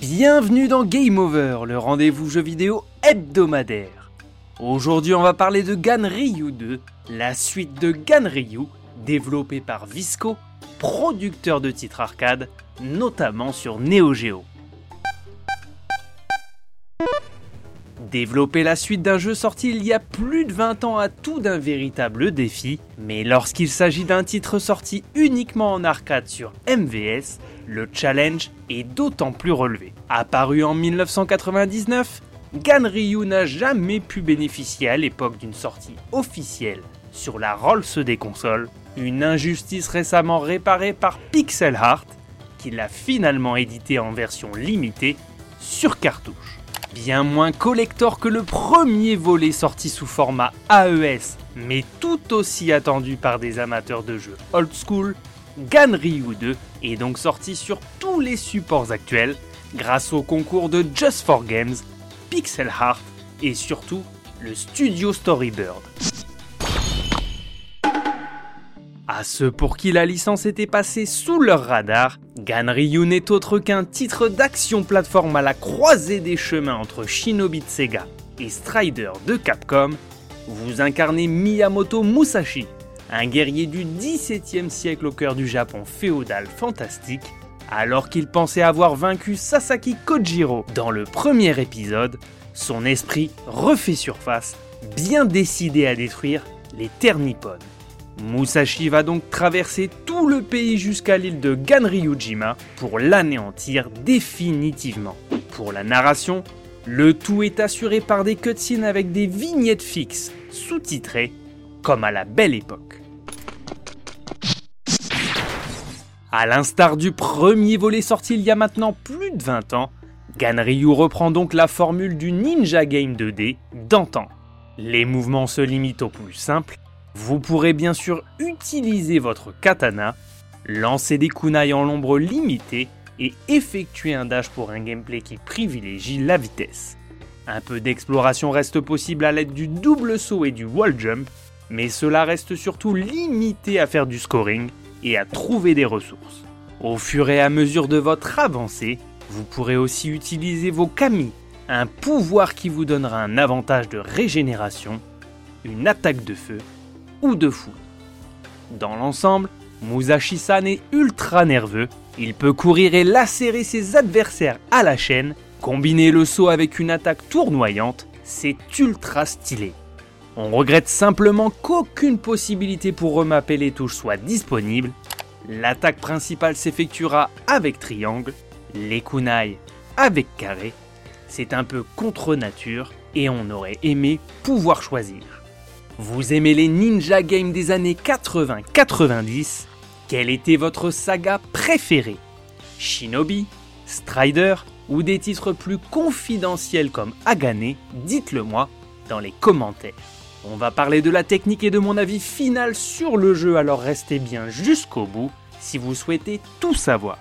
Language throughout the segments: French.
Bienvenue dans Game Over, le rendez-vous jeu vidéo hebdomadaire. Aujourd'hui, on va parler de Ganryu 2, la suite de Ganryu, développée par Visco, producteur de titres arcade, notamment sur Neo Geo. Développer la suite d'un jeu sorti il y a plus de 20 ans a tout d'un véritable défi, mais lorsqu'il s'agit d'un titre sorti uniquement en arcade sur MVS, le challenge est d'autant plus relevé. Apparu en 1999, Ganryu n'a jamais pu bénéficier à l'époque d'une sortie officielle sur la Rolls des consoles, une injustice récemment réparée par Pixel Heart, qui l'a finalement édité en version limitée sur cartouche. Bien moins collector que le premier volet sorti sous format AES, mais tout aussi attendu par des amateurs de jeux old school, Ganryu 2 est donc sorti sur tous les supports actuels grâce au concours de Just for Games, Pixel Heart et surtout le studio Storybird. À ceux pour qui la licence était passée sous leur radar, Ganryu n'est autre qu'un titre d'action plateforme à la croisée des chemins entre Shinobi de Sega et Strider de Capcom. Vous incarnez Miyamoto Musashi, un guerrier du XVIIe siècle au cœur du Japon féodal fantastique, alors qu'il pensait avoir vaincu Sasaki Kojiro dans le premier épisode, son esprit refait surface, bien décidé à détruire les terres nippones. Musashi va donc traverser tout le pays jusqu'à l'île de Ganryujima pour l'anéantir définitivement. Pour la narration, le tout est assuré par des cutscenes avec des vignettes fixes, sous-titrées, comme à la belle époque. A l'instar du premier volet sorti il y a maintenant plus de 20 ans, Ganryu reprend donc la formule du Ninja Game 2D d'antan. Les mouvements se limitent au plus simple vous pourrez bien sûr utiliser votre katana, lancer des kunai en l'ombre limitée et effectuer un dash pour un gameplay qui privilégie la vitesse. Un peu d'exploration reste possible à l'aide du double saut et du wall jump, mais cela reste surtout limité à faire du scoring et à trouver des ressources. Au fur et à mesure de votre avancée, vous pourrez aussi utiliser vos kami, un pouvoir qui vous donnera un avantage de régénération, une attaque de feu ou de fou. Dans l'ensemble, Musashi-san est ultra nerveux, il peut courir et lacérer ses adversaires à la chaîne, combiner le saut avec une attaque tournoyante, c'est ultra stylé. On regrette simplement qu'aucune possibilité pour remapper les touches soit disponible. L'attaque principale s'effectuera avec triangle, les kunai avec carré. C'est un peu contre nature et on aurait aimé pouvoir choisir. Vous aimez les ninja games des années 80-90 Quelle était votre saga préférée? Shinobi, Strider ou des titres plus confidentiels comme Agane? Dites-le moi dans les commentaires. On va parler de la technique et de mon avis final sur le jeu, alors restez bien jusqu'au bout si vous souhaitez tout savoir.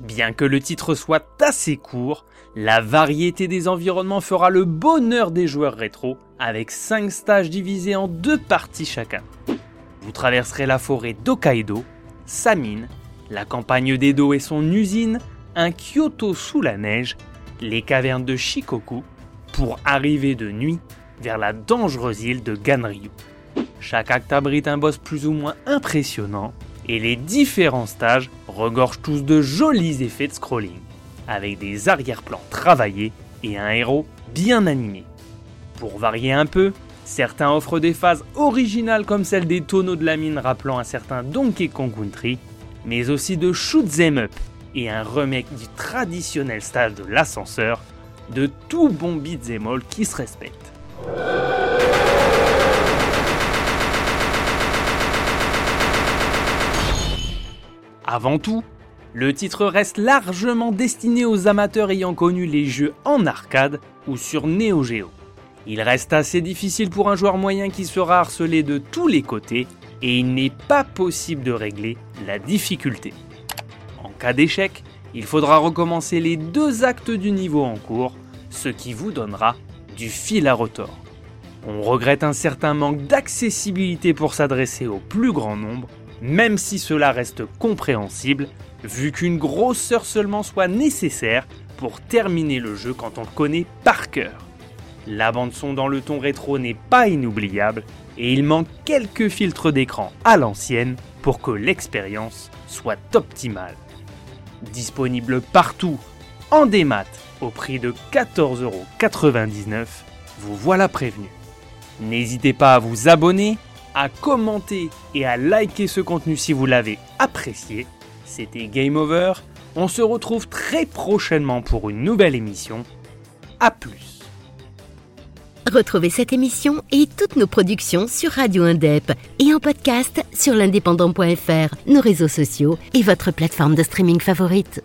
Bien que le titre soit assez court, la variété des environnements fera le bonheur des joueurs rétro, avec 5 stages divisés en deux parties chacun. Vous traverserez la forêt d'Okaido, sa mine, la campagne d'Edo et son usine, un Kyoto sous la neige, les cavernes de Shikoku, pour arriver de nuit vers la dangereuse île de Ganryu. Chaque acte abrite un boss plus ou moins impressionnant, et les différents stages regorgent tous de jolis effets de scrolling, avec des arrière-plans travaillés et un héros bien animé. Pour varier un peu, certains offrent des phases originales comme celle des tonneaux de la mine rappelant un certain Donkey Kong Country, mais aussi de shoot up et un remake du traditionnel stage de l'ascenseur, de tout bon beat'em all qui se respecte. Avant tout, le titre reste largement destiné aux amateurs ayant connu les jeux en arcade ou sur Neo Geo. Il reste assez difficile pour un joueur moyen qui sera harcelé de tous les côtés et il n'est pas possible de régler la difficulté. En cas d'échec, il faudra recommencer les deux actes du niveau en cours, ce qui vous donnera du fil à retordre. On regrette un certain manque d'accessibilité pour s'adresser au plus grand nombre, même si cela reste compréhensible, vu qu'une grosse heure seulement soit nécessaire pour terminer le jeu quand on le connaît par cœur. La bande son dans le ton rétro n'est pas inoubliable et il manque quelques filtres d'écran à l'ancienne pour que l'expérience soit optimale. Disponible partout, en démat, au prix de 14,99€, vous voilà prévenu. N'hésitez pas à vous abonner, à commenter et à liker ce contenu si vous l'avez apprécié. C'était Game Over, on se retrouve très prochainement pour une nouvelle émission. A plus Retrouvez cette émission et toutes nos productions sur Radio Indep et en podcast sur l'indépendant.fr, nos réseaux sociaux et votre plateforme de streaming favorite.